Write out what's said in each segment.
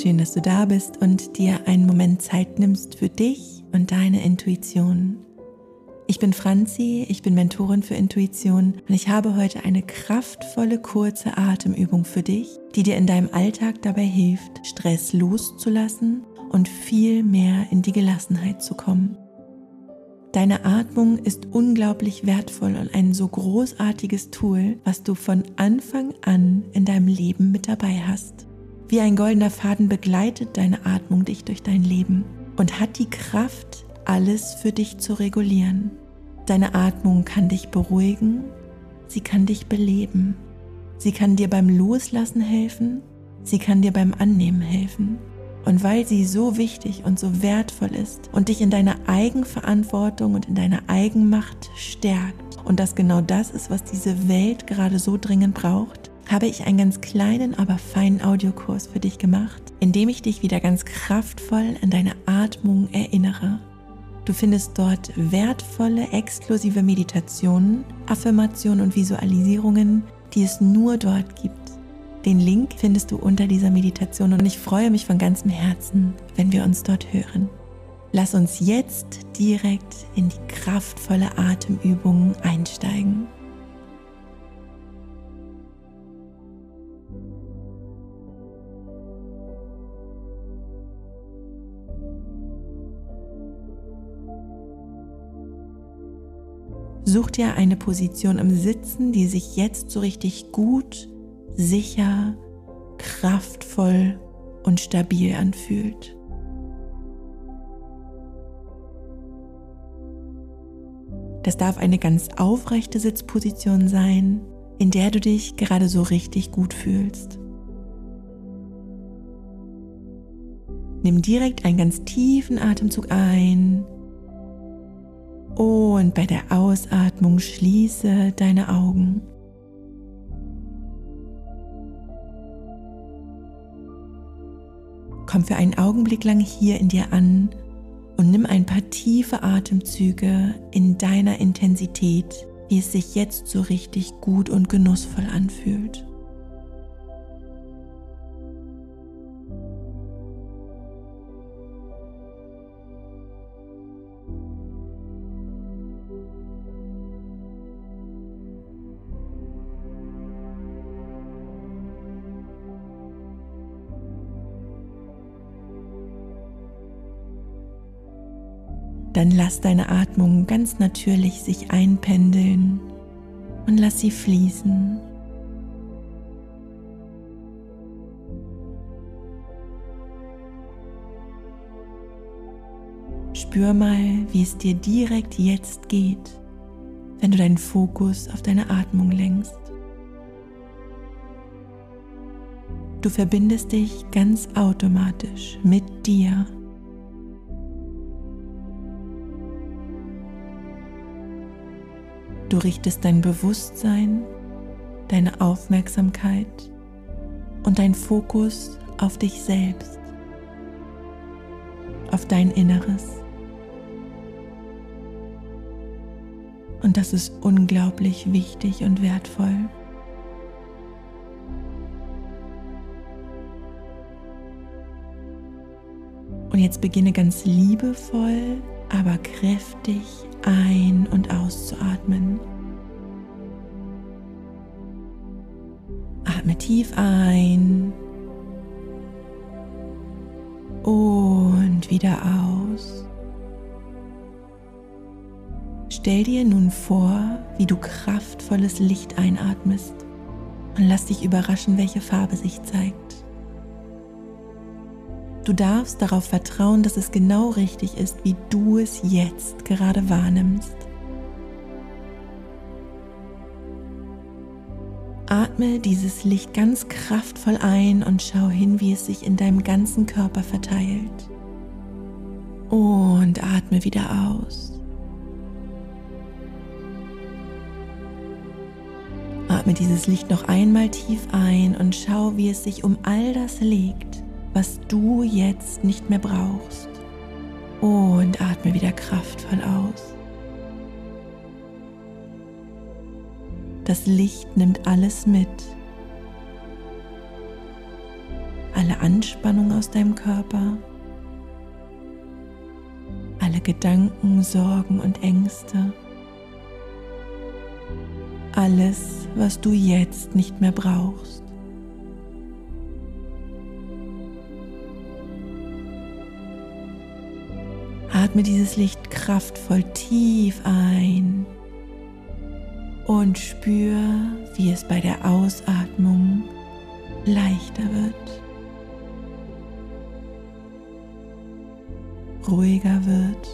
schön, dass du da bist und dir einen Moment Zeit nimmst für dich und deine Intuition. Ich bin Franzi, ich bin Mentorin für Intuition und ich habe heute eine kraftvolle kurze Atemübung für dich, die dir in deinem Alltag dabei hilft, Stress loszulassen und viel mehr in die Gelassenheit zu kommen. Deine Atmung ist unglaublich wertvoll und ein so großartiges Tool, was du von Anfang an in deinem Leben mit dabei hast. Wie ein goldener Faden begleitet deine Atmung dich durch dein Leben und hat die Kraft, alles für dich zu regulieren. Deine Atmung kann dich beruhigen, sie kann dich beleben, sie kann dir beim Loslassen helfen, sie kann dir beim Annehmen helfen. Und weil sie so wichtig und so wertvoll ist und dich in deiner Eigenverantwortung und in deiner Eigenmacht stärkt und das genau das ist, was diese Welt gerade so dringend braucht, habe ich einen ganz kleinen, aber feinen Audiokurs für dich gemacht, in dem ich dich wieder ganz kraftvoll an deine Atmung erinnere. Du findest dort wertvolle, exklusive Meditationen, Affirmationen und Visualisierungen, die es nur dort gibt. Den Link findest du unter dieser Meditation und ich freue mich von ganzem Herzen, wenn wir uns dort hören. Lass uns jetzt direkt in die kraftvolle Atemübung einsteigen. Such dir eine Position im Sitzen, die sich jetzt so richtig gut sicher, kraftvoll und stabil anfühlt. Das darf eine ganz aufrechte Sitzposition sein, in der du dich gerade so richtig gut fühlst. Nimm direkt einen ganz tiefen Atemzug ein und bei der Ausatmung schließe deine Augen. Komm für einen Augenblick lang hier in dir an und nimm ein paar tiefe Atemzüge in deiner Intensität, wie es sich jetzt so richtig gut und genussvoll anfühlt. Dann lass deine Atmung ganz natürlich sich einpendeln und lass sie fließen. Spür mal, wie es dir direkt jetzt geht, wenn du deinen Fokus auf deine Atmung lenkst. Du verbindest dich ganz automatisch mit dir Du richtest dein Bewusstsein, deine Aufmerksamkeit und dein Fokus auf dich selbst, auf dein Inneres. Und das ist unglaublich wichtig und wertvoll. Und jetzt beginne ganz liebevoll aber kräftig ein- und auszuatmen. Atme tief ein und wieder aus. Stell dir nun vor, wie du kraftvolles Licht einatmest und lass dich überraschen, welche Farbe sich zeigt. Du darfst darauf vertrauen, dass es genau richtig ist, wie du es jetzt gerade wahrnimmst. Atme dieses Licht ganz kraftvoll ein und schau hin, wie es sich in deinem ganzen Körper verteilt. Und atme wieder aus. Atme dieses Licht noch einmal tief ein und schau, wie es sich um all das legt, was du jetzt nicht mehr brauchst. Und atme wieder kraftvoll aus. Das Licht nimmt alles mit. Alle Anspannung aus deinem Körper, alle Gedanken, Sorgen und Ängste, alles, was du jetzt nicht mehr brauchst. Atme dieses Licht kraftvoll tief ein und spür, wie es bei der Ausatmung leichter wird, ruhiger wird,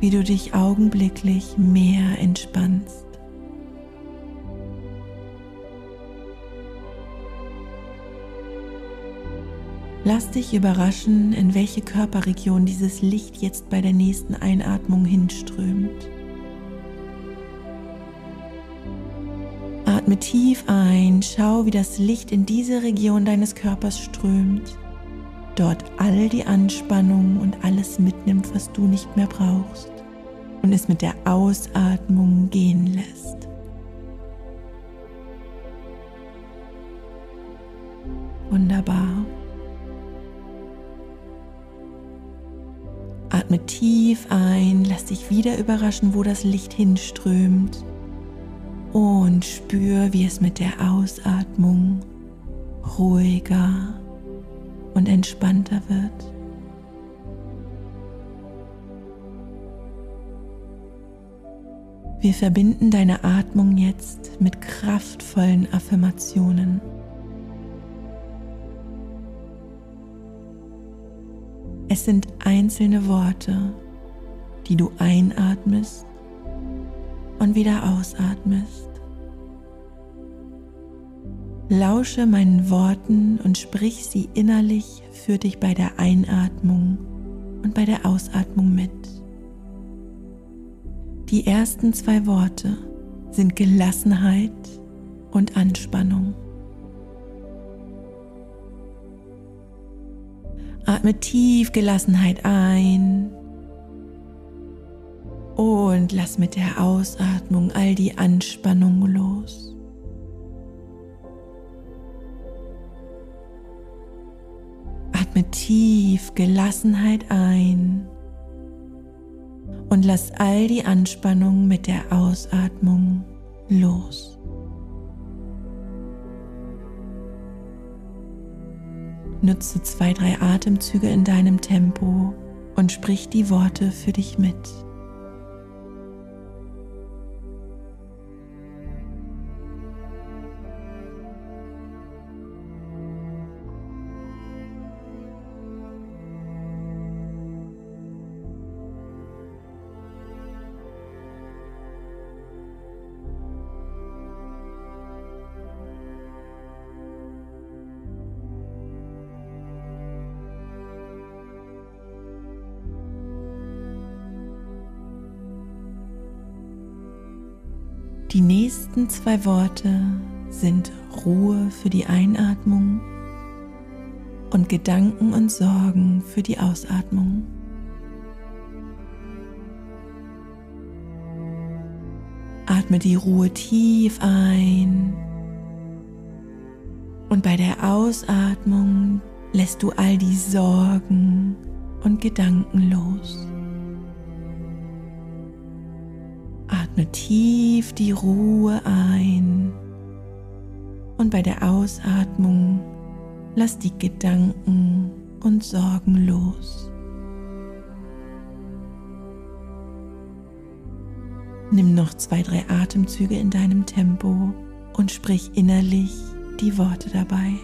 wie du dich augenblicklich mehr entspannst. Lass dich überraschen, in welche Körperregion dieses Licht jetzt bei der nächsten Einatmung hinströmt. Atme tief ein, schau, wie das Licht in diese Region deines Körpers strömt, dort all die Anspannung und alles mitnimmt, was du nicht mehr brauchst und es mit der Ausatmung gehen lässt. Wunderbar. Atme tief ein, lass dich wieder überraschen, wo das Licht hinströmt und spür, wie es mit der Ausatmung ruhiger und entspannter wird. Wir verbinden deine Atmung jetzt mit kraftvollen Affirmationen. Es sind einzelne Worte, die du einatmest und wieder ausatmest. Lausche meinen Worten und sprich sie innerlich für dich bei der Einatmung und bei der Ausatmung mit. Die ersten zwei Worte sind Gelassenheit und Anspannung. Atme tief Gelassenheit ein und lass mit der Ausatmung all die Anspannung los. Atme tief Gelassenheit ein und lass all die Anspannung mit der Ausatmung los. Nutze zwei, drei Atemzüge in deinem Tempo und sprich die Worte für dich mit. Die nächsten zwei Worte sind Ruhe für die Einatmung und Gedanken und Sorgen für die Ausatmung. Atme die Ruhe tief ein und bei der Ausatmung lässt du all die Sorgen und Gedanken los. Atme tief die Ruhe ein und bei der Ausatmung lass die Gedanken und Sorgen los. Nimm noch zwei, drei Atemzüge in deinem Tempo und sprich innerlich die Worte dabei.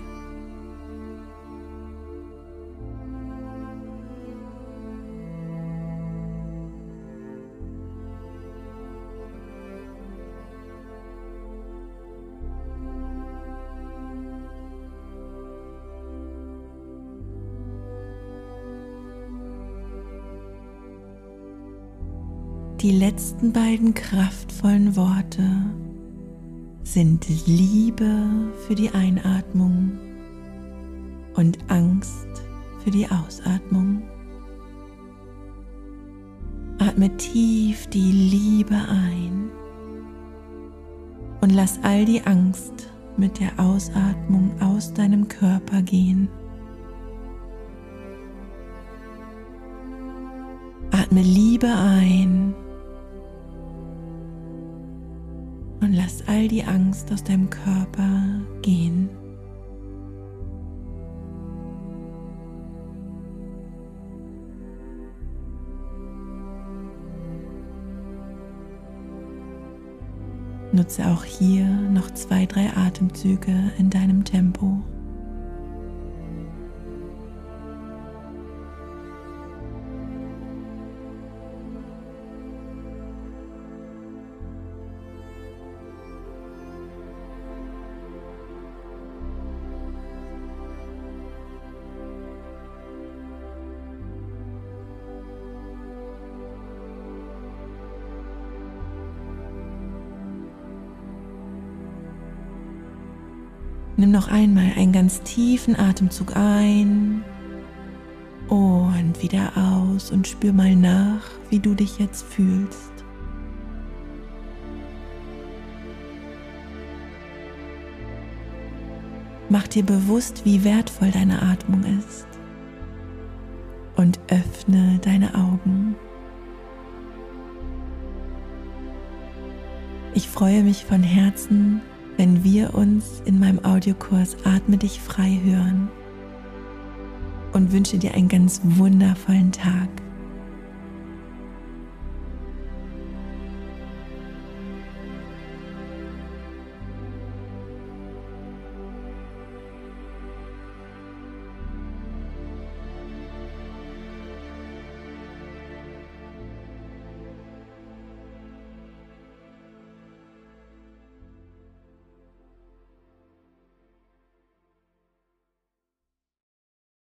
Die letzten beiden kraftvollen Worte sind Liebe für die Einatmung und Angst für die Ausatmung. Atme tief die Liebe ein und lass all die Angst mit der Ausatmung aus deinem Körper gehen. Atme Liebe ein und lass all die Angst aus deinem Körper gehen. Nutze auch hier noch zwei, drei Atemzüge in deinem Tempo. Nimm noch einmal einen ganz tiefen Atemzug ein und wieder aus und spür mal nach, wie du dich jetzt fühlst. Mach dir bewusst, wie wertvoll deine Atmung ist und öffne deine Augen. Ich freue mich von Herzen, wenn wir uns in meinem Audiokurs Atme dich frei hören und wünsche dir einen ganz wundervollen Tag.